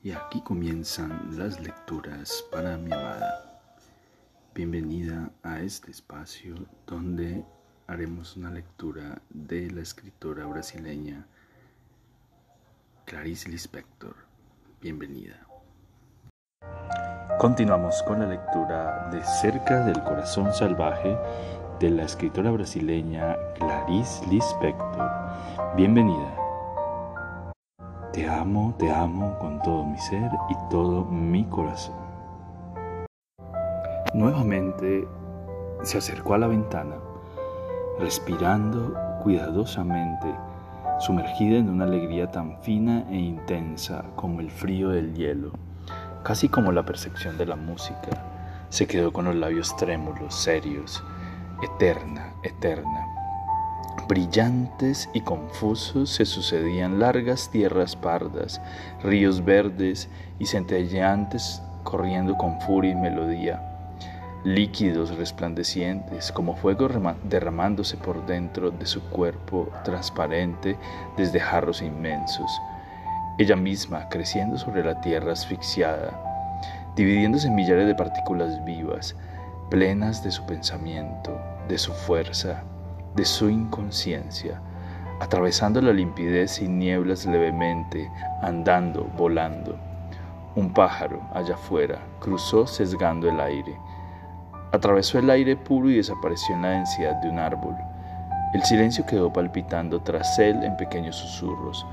Y aquí comienzan las lecturas para mi amada. Bienvenida a este espacio donde haremos una lectura de la escritora brasileña Clarice Lispector. Bienvenida. Continuamos con la lectura de Cerca del Corazón Salvaje de la escritora brasileña Clarice Lispector. Bienvenida. Te amo, te amo con todo mi ser y todo mi corazón. Nuevamente se acercó a la ventana, respirando cuidadosamente, sumergida en una alegría tan fina e intensa como el frío del hielo, casi como la percepción de la música. Se quedó con los labios trémulos, serios, eterna, eterna Brillantes y confusos se sucedían largas tierras pardas, ríos verdes y centelleantes corriendo con furia y melodía, líquidos resplandecientes como fuego derramándose por dentro de su cuerpo transparente desde jarros inmensos, ella misma creciendo sobre la tierra asfixiada, dividiéndose en millares de partículas vivas, plenas de su pensamiento, de su fuerza, de su inconsciencia, atravesando la limpidez y nieblas levemente, andando, volando. Un pájaro allá afuera cruzó sesgando el aire. Atravesó el aire puro y desapareció en la densidad de un árbol. El silencio quedó palpitando tras él en pequeños susurros.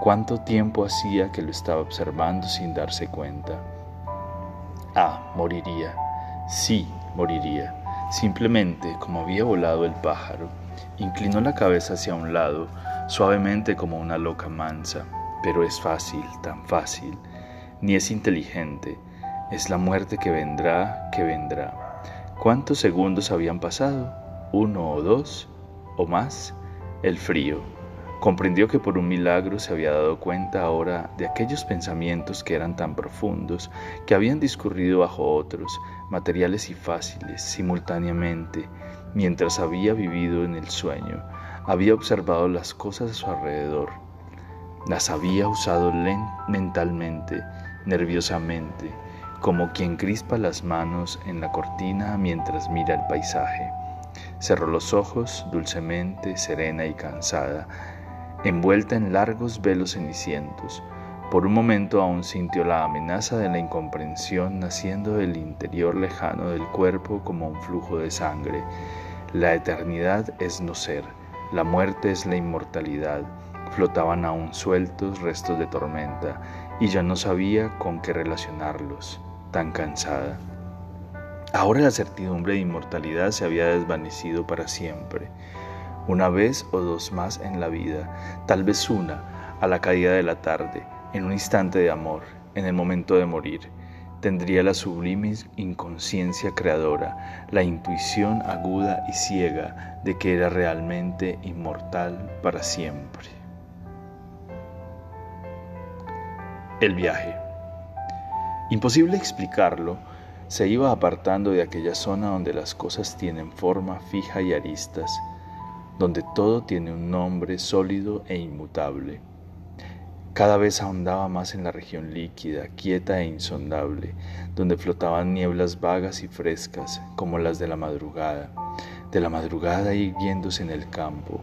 ¿Cuánto tiempo hacía que lo estaba observando sin darse cuenta? Ah, moriría. Sí, moriría simplemente como había volado el pájaro. Inclinó la cabeza hacia un lado, suavemente como una loca mansa, pero es fácil, tan fácil, ni es inteligente, es la muerte que vendrá, que vendrá. ¿Cuántos segundos habían pasado? ¿Uno o dos? ¿O más? El frío, Comprendió que por un milagro se había dado cuenta ahora de aquellos pensamientos que eran tan profundos, que habían discurrido bajo otros, materiales y fáciles, simultáneamente, mientras había vivido en el sueño, había observado las cosas a su alrededor, las había usado mentalmente, nerviosamente, como quien crispa las manos en la cortina mientras mira el paisaje. Cerró los ojos dulcemente, serena y cansada, envuelta en largos velos cenicientos. Por un momento aún sintió la amenaza de la incomprensión naciendo del interior lejano del cuerpo como un flujo de sangre. La eternidad es no ser, la muerte es la inmortalidad. Flotaban aún sueltos restos de tormenta y ya no sabía con qué relacionarlos, tan cansada. Ahora la certidumbre de inmortalidad se había desvanecido para siempre una vez o dos más en la vida, tal vez una, a la caída de la tarde, en un instante de amor, en el momento de morir. Tendría la sublime inconsciencia creadora, la intuición aguda y ciega de que era realmente inmortal para siempre. El viaje. Imposible explicarlo, se iba apartando de aquella zona donde las cosas tienen forma fija y aristas, donde todo tiene un nombre sólido e inmutable. Cada vez ahondaba más en la región líquida, quieta e insondable, donde flotaban nieblas vagas y frescas como las de la madrugada, de la madrugada irguiéndose en el campo.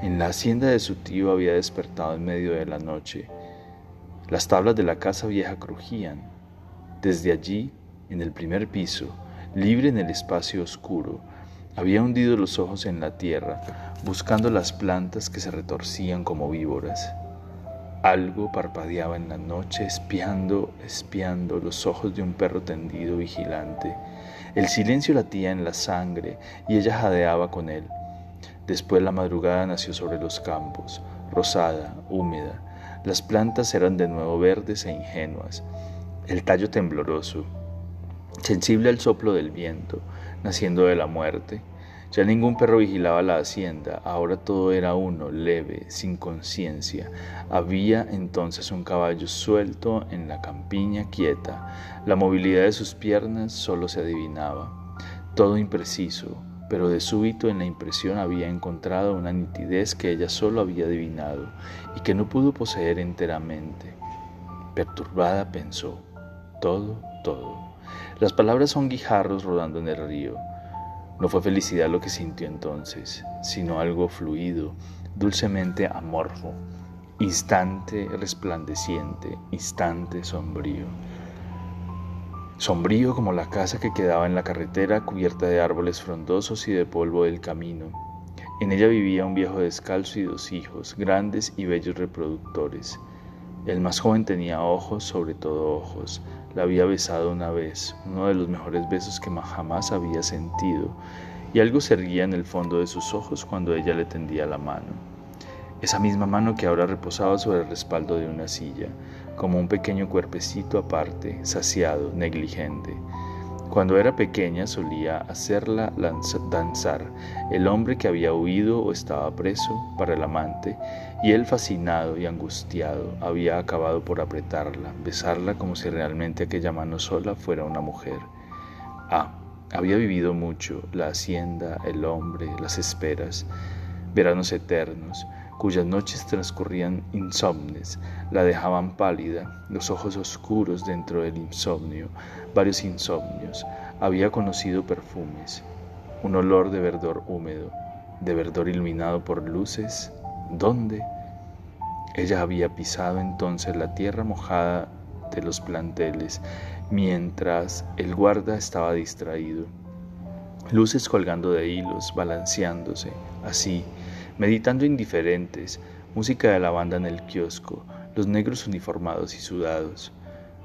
En la hacienda de su tío había despertado en medio de la noche. Las tablas de la casa vieja crujían. Desde allí, en el primer piso, libre en el espacio oscuro, había hundido los ojos en la tierra, buscando las plantas que se retorcían como víboras. Algo parpadeaba en la noche, espiando, espiando los ojos de un perro tendido vigilante. El silencio latía en la sangre y ella jadeaba con él. Después la madrugada nació sobre los campos, rosada, húmeda. Las plantas eran de nuevo verdes e ingenuas. El tallo tembloroso, sensible al soplo del viento, naciendo de la muerte, ya ningún perro vigilaba la hacienda, ahora todo era uno, leve, sin conciencia. Había entonces un caballo suelto en la campiña quieta. La movilidad de sus piernas solo se adivinaba. Todo impreciso, pero de súbito en la impresión había encontrado una nitidez que ella solo había adivinado y que no pudo poseer enteramente. Perturbada pensó, todo, todo. Las palabras son guijarros rodando en el río. No fue felicidad lo que sintió entonces, sino algo fluido, dulcemente amorfo, instante resplandeciente, instante sombrío. Sombrío como la casa que quedaba en la carretera cubierta de árboles frondosos y de polvo del camino. En ella vivía un viejo descalzo y dos hijos, grandes y bellos reproductores. El más joven tenía ojos, sobre todo ojos. La había besado una vez, uno de los mejores besos que jamás había sentido, y algo se erguía en el fondo de sus ojos cuando ella le tendía la mano. Esa misma mano que ahora reposaba sobre el respaldo de una silla, como un pequeño cuerpecito aparte, saciado, negligente. Cuando era pequeña solía hacerla danzar el hombre que había huido o estaba preso para el amante, y él fascinado y angustiado había acabado por apretarla, besarla como si realmente aquella mano sola fuera una mujer. Ah, había vivido mucho, la hacienda, el hombre, las esperas, veranos eternos, cuyas noches transcurrían insomnes, la dejaban pálida, los ojos oscuros dentro del insomnio, varios insomnios. Había conocido perfumes, un olor de verdor húmedo, de verdor iluminado por luces. ¿Dónde? Ella había pisado entonces la tierra mojada de los planteles, mientras el guarda estaba distraído. Luces colgando de hilos, balanceándose, así, meditando indiferentes, música de la banda en el kiosco, los negros uniformados y sudados,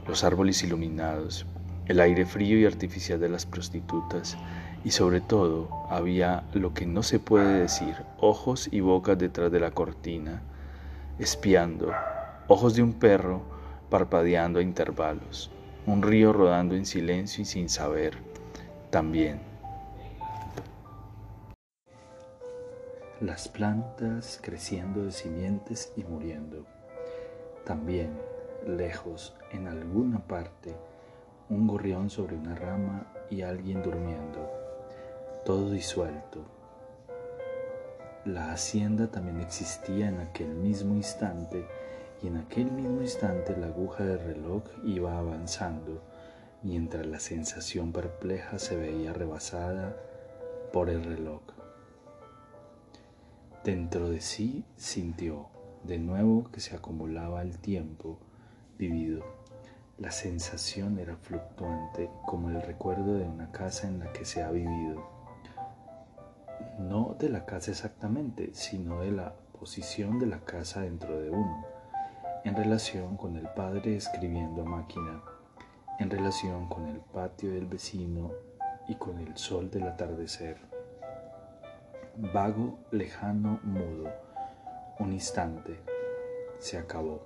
los árboles iluminados, el aire frío y artificial de las prostitutas, y sobre todo había lo que no se puede decir, ojos y bocas detrás de la cortina, espiando, ojos de un perro parpadeando a intervalos, un río rodando en silencio y sin saber, también las plantas creciendo de simientes y muriendo. También, lejos, en alguna parte, un gorrión sobre una rama y alguien durmiendo, todo disuelto. La hacienda también existía en aquel mismo instante y en aquel mismo instante la aguja del reloj iba avanzando, mientras la sensación perpleja se veía rebasada por el reloj. Dentro de sí sintió de nuevo que se acumulaba el tiempo vivido. La sensación era fluctuante como el recuerdo de una casa en la que se ha vivido. No de la casa exactamente, sino de la posición de la casa dentro de uno, en relación con el padre escribiendo máquina, en relación con el patio del vecino y con el sol del atardecer vago, lejano, mudo. Un instante. Se acabó.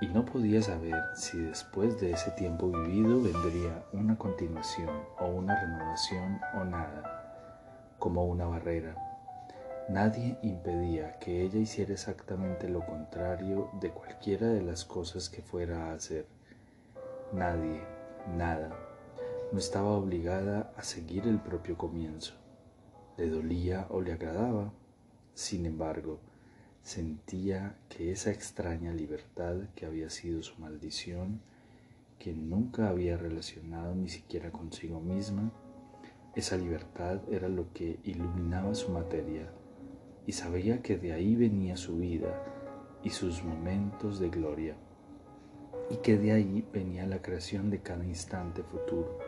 Y no podía saber si después de ese tiempo vivido vendría una continuación o una renovación o nada, como una barrera. Nadie impedía que ella hiciera exactamente lo contrario de cualquiera de las cosas que fuera a hacer. Nadie, nada, no estaba obligada a seguir el propio comienzo le dolía o le agradaba. Sin embargo, sentía que esa extraña libertad que había sido su maldición, que nunca había relacionado ni siquiera consigo misma, esa libertad era lo que iluminaba su materia y sabía que de ahí venía su vida y sus momentos de gloria y que de ahí venía la creación de cada instante futuro.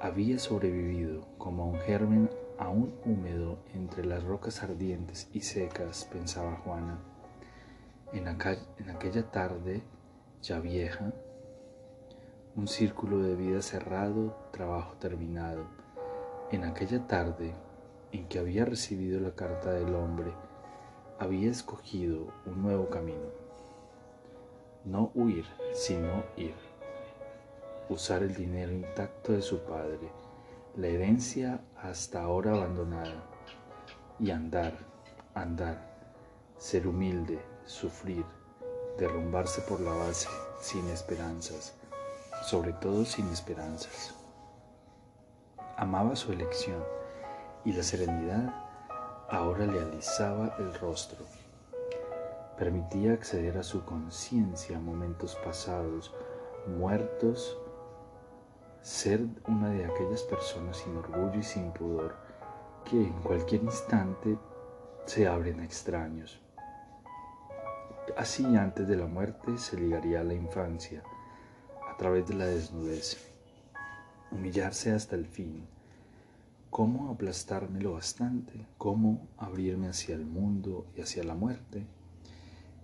Había sobrevivido como un germen aún húmedo entre las rocas ardientes y secas, pensaba Juana. En, aquella tarde ya vieja, un círculo de vida cerrado, trabajo terminado. En aquella tarde en que había recibido la carta del hombre, había escogido un nuevo camino. No huir, sino ir. Usar el dinero intacto de su padre la herencia hasta ahora abandonada, y andar, andar, ser humilde, sufrir, derrumbarse por la base, sin esperanzas, sobre todo sin esperanzas. Amaba su elección y la serenidad ahora le alisaba el rostro. permitía acceder a su conciencia a momentos pasados, muertos, ser una de aquellas personas sin orgullo y sin pudor que en cualquier instante se abren a extraños. Así antes de la muerte se ligaría a la infancia a través de la desnudez, humillarse hasta el fin, cómo aplastarme lo bastante, cómo abrirme hacia el mundo y hacia la muerte.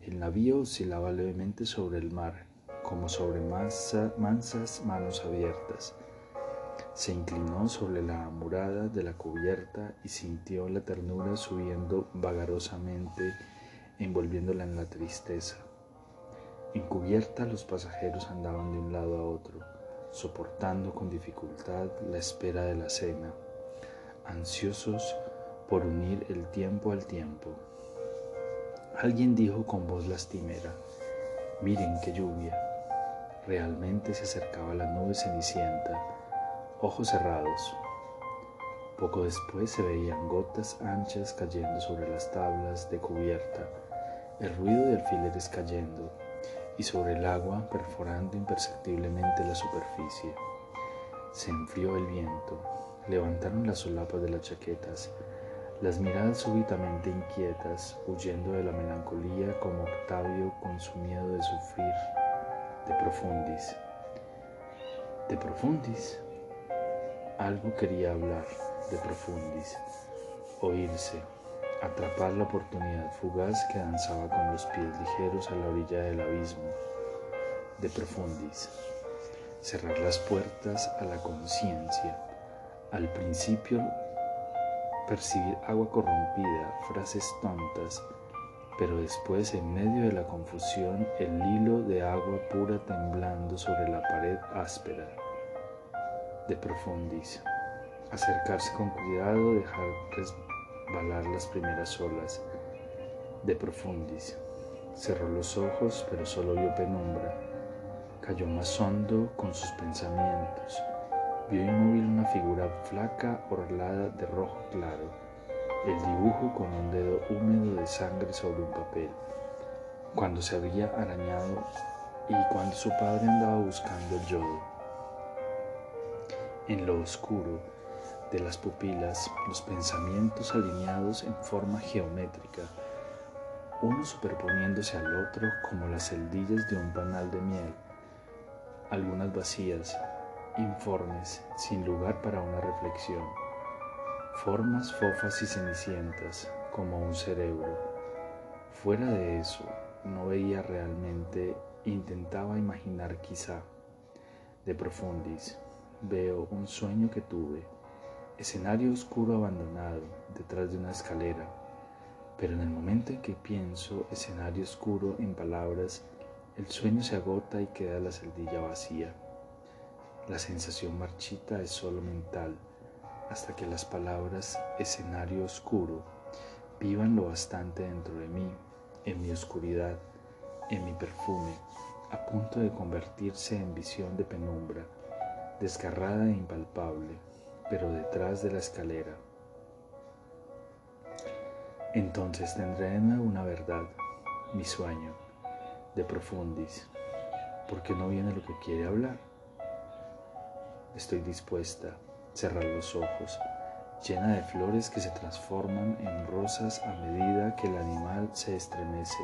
El navío oscilaba levemente sobre el mar, como sobre mansas manos abiertas. Se inclinó sobre la murada de la cubierta y sintió la ternura subiendo vagarosamente, envolviéndola en la tristeza. En cubierta los pasajeros andaban de un lado a otro, soportando con dificultad la espera de la cena, ansiosos por unir el tiempo al tiempo. Alguien dijo con voz lastimera, miren qué lluvia. Realmente se acercaba la nube cenicienta, ojos cerrados. Poco después se veían gotas anchas cayendo sobre las tablas de cubierta, el ruido de alfileres cayendo y sobre el agua perforando imperceptiblemente la superficie. Se enfrió el viento, levantaron las solapas de las chaquetas, las miradas súbitamente inquietas, huyendo de la melancolía como Octavio con su miedo de sufrir, de profundis. De profundis. Algo quería hablar, de profundis, oírse, atrapar la oportunidad fugaz que danzaba con los pies ligeros a la orilla del abismo, de profundis, cerrar las puertas a la conciencia. Al principio percibir agua corrompida, frases tontas, pero después en medio de la confusión el hilo de agua pura temblando sobre la pared áspera de profundis. Acercarse con cuidado, dejar resbalar las primeras olas de profundis. Cerró los ojos, pero solo vio penumbra. Cayó más hondo con sus pensamientos Vio inmóvil una figura flaca orlada de rojo claro, el dibujo con un dedo húmedo de sangre sobre un papel. Cuando se había arañado y cuando su padre andaba buscando el yodo. En lo oscuro de las pupilas, los pensamientos alineados en forma geométrica, uno superponiéndose al otro como las celdillas de un panal de miel, algunas vacías, informes, sin lugar para una reflexión, formas fofas y cenicientas como un cerebro. Fuera de eso, no veía realmente, intentaba imaginar quizá. De profundis, veo un sueño que tuve, escenario oscuro abandonado detrás de una escalera, pero en el momento en que pienso escenario oscuro en palabras, el sueño se agota y queda la celdilla vacía. La sensación marchita es solo mental, hasta que las palabras escenario oscuro vivan lo bastante dentro de mí, en mi oscuridad, en mi perfume, a punto de convertirse en visión de penumbra, desgarrada e impalpable, pero detrás de la escalera. Entonces tendré una verdad, mi sueño, de profundis, porque no viene lo que quiere hablar. Estoy dispuesta a cerrar los ojos, llena de flores que se transforman en rosas a medida que el animal se estremece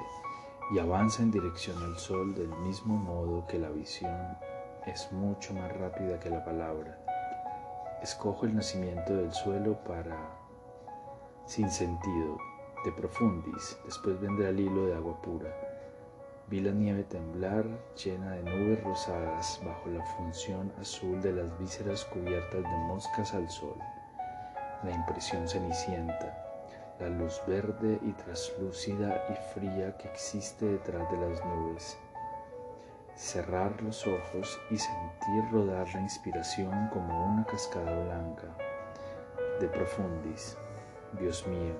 y avanza en dirección al sol del mismo modo que la visión es mucho más rápida que la palabra. Escojo el nacimiento del suelo para sin sentido, de profundis, después vendrá el hilo de agua pura. Vi la nieve temblar llena de nubes rosadas bajo la función azul de las vísceras cubiertas de moscas al sol, la impresión cenicienta, la luz verde y traslúcida y fría que existe detrás de las nubes. Cerrar los ojos y sentir rodar la inspiración como una cascada blanca. De profundis, Dios mío,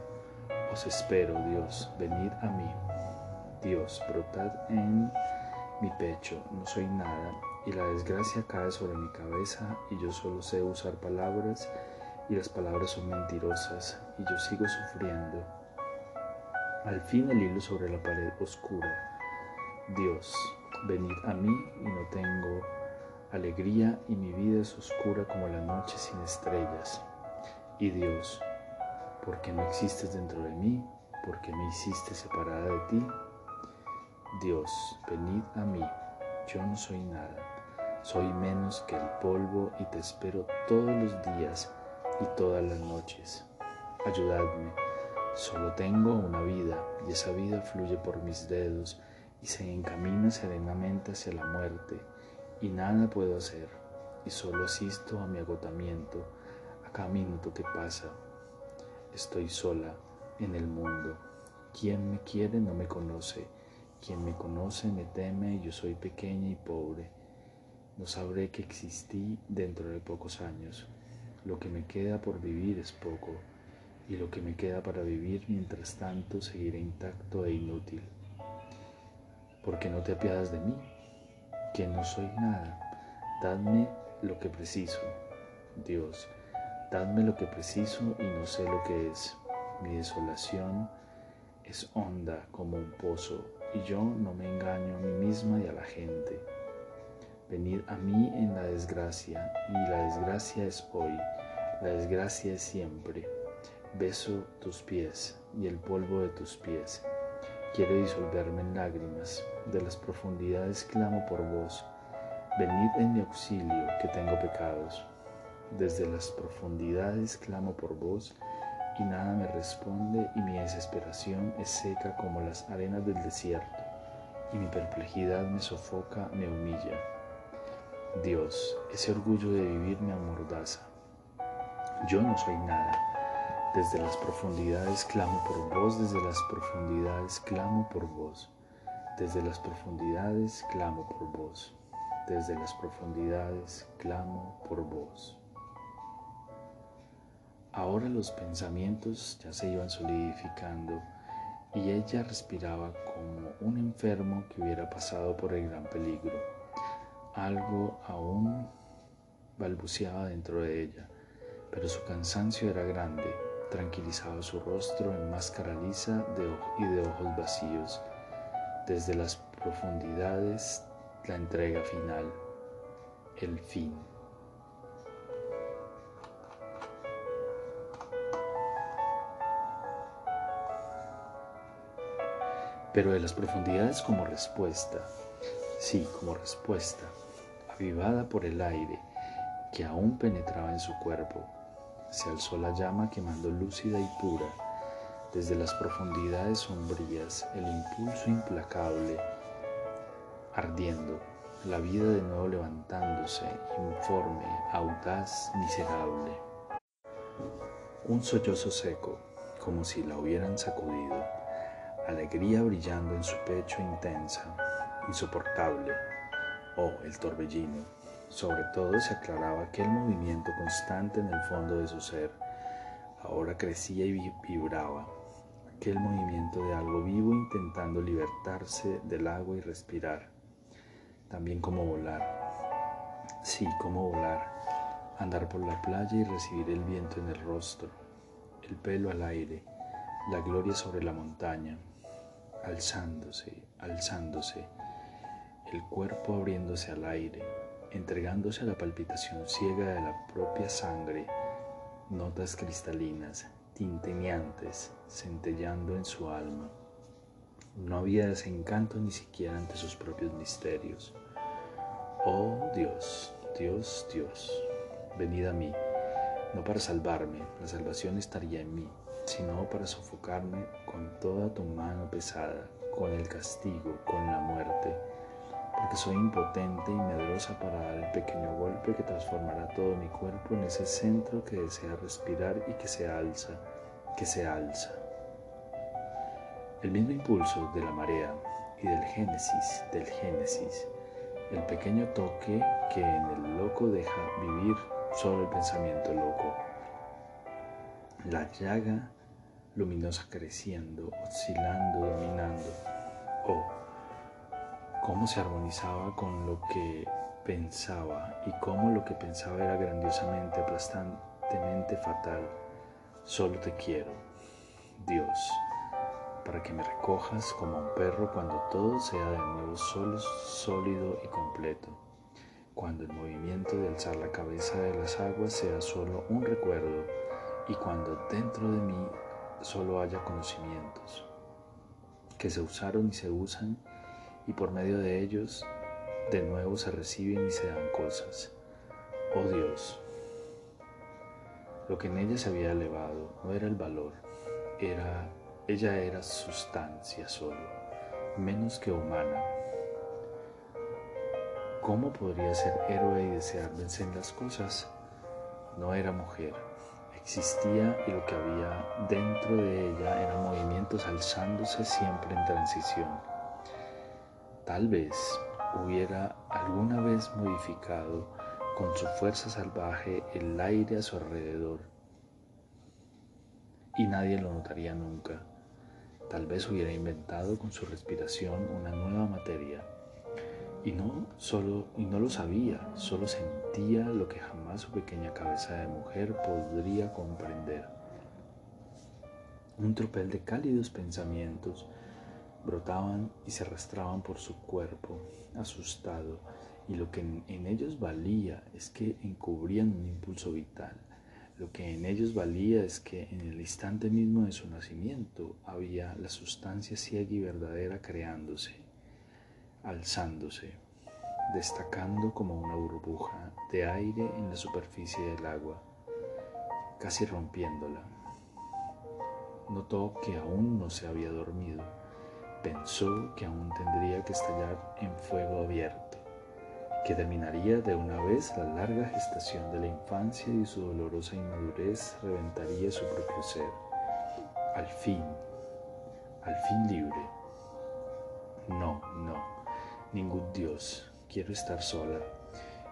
os espero, Dios, venid a mí. Dios, brotad en mi pecho, no soy nada, y la desgracia cae sobre mi cabeza, y yo solo sé usar palabras, y las palabras son mentirosas, y yo sigo sufriendo. Al fin el hilo sobre la pared oscura. Dios, venid a mí y no tengo alegría y mi vida es oscura como la noche sin estrellas. Y Dios, porque no existes dentro de mí, porque me hiciste separada de ti. Dios, venid a mí, yo no soy nada, soy menos que el polvo y te espero todos los días y todas las noches. Ayudadme, solo tengo una vida y esa vida fluye por mis dedos y se encamina serenamente hacia la muerte y nada puedo hacer y solo asisto a mi agotamiento a cada minuto que pasa. Estoy sola en el mundo. Quien me quiere no me conoce. Quien me conoce me teme y yo soy pequeña y pobre. No sabré que existí dentro de pocos años. Lo que me queda por vivir es poco y lo que me queda para vivir mientras tanto seguiré intacto e inútil. ¿Por qué no te apiadas de mí? Que no soy nada. Dadme lo que preciso. Dios, dadme lo que preciso y no sé lo que es. Mi desolación es honda como un pozo y yo no me engaño a mí misma y a la gente. Venid a mí en la desgracia y la desgracia es hoy, la desgracia es siempre. Beso tus pies y el polvo de tus pies. Quiero disolverme en lágrimas, de las profundidades clamo por vos. Venid en mi auxilio, que tengo pecados. Desde las profundidades clamo por vos y nada me responde y mi desesperación es seca como las arenas del desierto y mi perplejidad me sofoca, me humilla. Dios, ese orgullo de vivir me amordaza. Yo no soy nada. Desde las profundidades clamo por vos, desde las profundidades clamo por vos. Desde las profundidades clamo por vos. Desde las profundidades clamo por vos. Ahora los pensamientos ya se iban solidificando y ella respiraba como un enfermo que hubiera pasado por el gran peligro. Algo aún balbuceaba dentro de ella, pero su cansancio era grande, tranquilizaba su rostro en máscara lisa y de ojos vacíos. Desde las profundidades, la entrega final, el fin. pero de las profundidades como respuesta, sí, como respuesta, avivada por el aire que aún penetraba en su cuerpo, se alzó la llama quemando lúcida y pura, desde las profundidades sombrías, el impulso implacable, ardiendo, la vida de nuevo levantándose, informe, audaz, miserable. Un sollozo seco, como si la hubieran sacudido alegría brillando en su pecho intensa, insoportable. Oh, el torbellino. Sobre todo se aclaraba aquel movimiento constante en el fondo de su ser. Ahora crecía y vibraba. Aquel movimiento de algo vivo intentando libertarse del agua y respirar. También como volar. Sí, como volar. Andar por la playa y recibir el viento en el rostro. El pelo al aire. La gloria sobre la montaña alzándose, alzándose, el cuerpo abriéndose al aire, entregándose a la palpitación ciega de la propia sangre, notas cristalinas, tinteñantes, centellando en su alma. No había desencanto ni siquiera ante sus propios misterios. Oh Dios, Dios, Dios, venid a mí, no para salvarme, la salvación estaría en mí, sino para sofocarme con toda tu mano pesada, con el castigo, con la muerte, porque soy impotente y medrosa para dar el pequeño golpe que transformará todo mi cuerpo en ese centro que desea respirar y que se alza, que se alza. El mismo impulso de la marea y del génesis, del génesis, el pequeño toque que en el loco deja vivir solo el pensamiento loco. La llaga luminosa creciendo, oscilando, dominando. Oh, cómo se armonizaba con lo que pensaba y cómo lo que pensaba era grandiosamente, aplastantemente fatal. Solo te quiero, Dios. para que me recojas como un perro cuando todo sea de nuevo sólido y completo, cuando el movimiento de alzar la cabeza de las aguas sea solo un recuerdo y cuando dentro de mí solo haya conocimientos que se usaron y se usan y por medio de ellos de nuevo se reciben y se dan cosas. Oh Dios, lo que en ella se había elevado no era el valor, era, ella era sustancia solo, menos que humana. ¿Cómo podría ser héroe y desear vencer las cosas? No era mujer, existía y lo que había dentro de ella eran movimientos alzándose siempre en transición. Tal vez hubiera alguna vez modificado con su fuerza salvaje el aire a su alrededor y nadie lo notaría nunca. Tal vez hubiera inventado con su respiración una nueva materia y no solo y no lo sabía, solo sentía lo que jamás su pequeña cabeza de mujer podría comprender. Un tropel de cálidos pensamientos brotaban y se arrastraban por su cuerpo, asustado, y lo que en, ellos valía es que encubrían un impulso vital. Lo que en ellos valía es que en el instante mismo de su nacimiento había la sustancia ciega y verdadera creándose, alzándose, destacando como una burbuja de aire en la superficie del agua, casi rompiéndola. Notó que aún no se había dormido pensó que aún tendría que estallar en fuego abierto, que terminaría de una vez la larga gestación de la infancia y su dolorosa inmadurez reventaría su propio ser. Al fin, al fin libre. No, no, ningún Dios, quiero estar sola.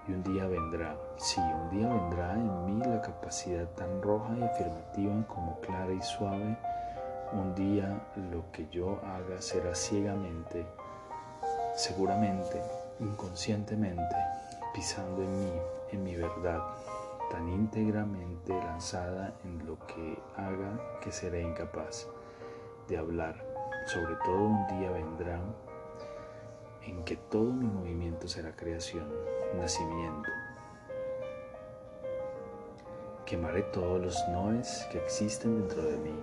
Y un día vendrá, sí, un día vendrá en mí la capacidad tan roja y afirmativa como clara y suave un día lo que yo haga será ciegamente, seguramente, inconscientemente, pisando en mí, en mi verdad, tan íntegramente lanzada en lo que haga que seré incapaz de hablar. Sobre todo un día vendrá en que todo mi movimiento será creación, nacimiento. Quemaré todos los noes que existen dentro de mí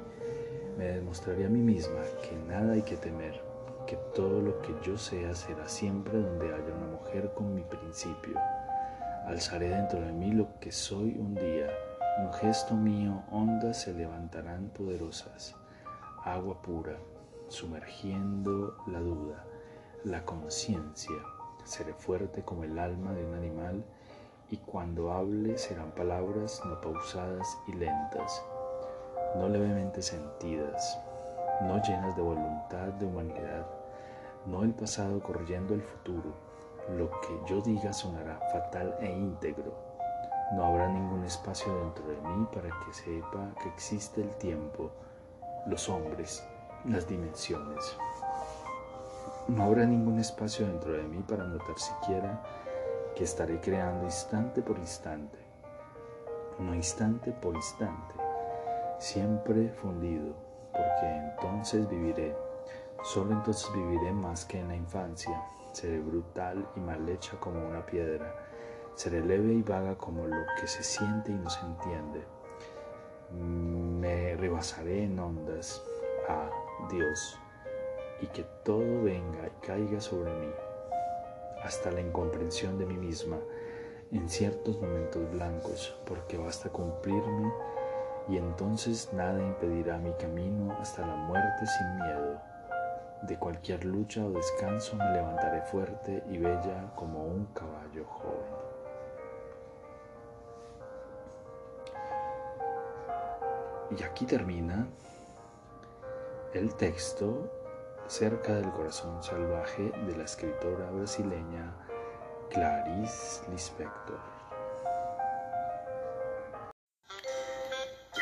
me demostraré a mí misma que nada hay que temer, que todo lo que yo sea será siempre donde haya una mujer con mi principio. Alzaré dentro de mí lo que soy un día, un gesto mío, ondas se levantarán poderosas, agua pura, sumergiendo la duda, la conciencia, seré fuerte como el alma de un animal y cuando hable serán palabras no pausadas y lentas no levemente sentidas, no llenas de voluntad de humanidad, no el pasado corriendo el futuro. Lo que yo diga sonará fatal e íntegro. No habrá ningún espacio dentro de mí para que sepa que existe el tiempo, los hombres, las dimensiones. No habrá ningún espacio dentro de mí para notar siquiera que estaré creando instante por instante, no instante por instante, siempre fundido, porque entonces viviré. Solo entonces viviré más que en la infancia. Seré brutal y mal hecha como una piedra. Seré leve y vaga como lo que se siente y no se entiende. Me rebasaré en ondas. a Dios. Y que todo venga y caiga sobre mí. Hasta la incomprensión de mí misma en ciertos momentos blancos, porque basta cumplirme y entonces nada impedirá mi camino hasta la muerte sin miedo. De cualquier lucha o descanso me levantaré fuerte y bella como un caballo joven. Y aquí termina el texto cerca del corazón salvaje de la escritora brasileña Clarice Lispector.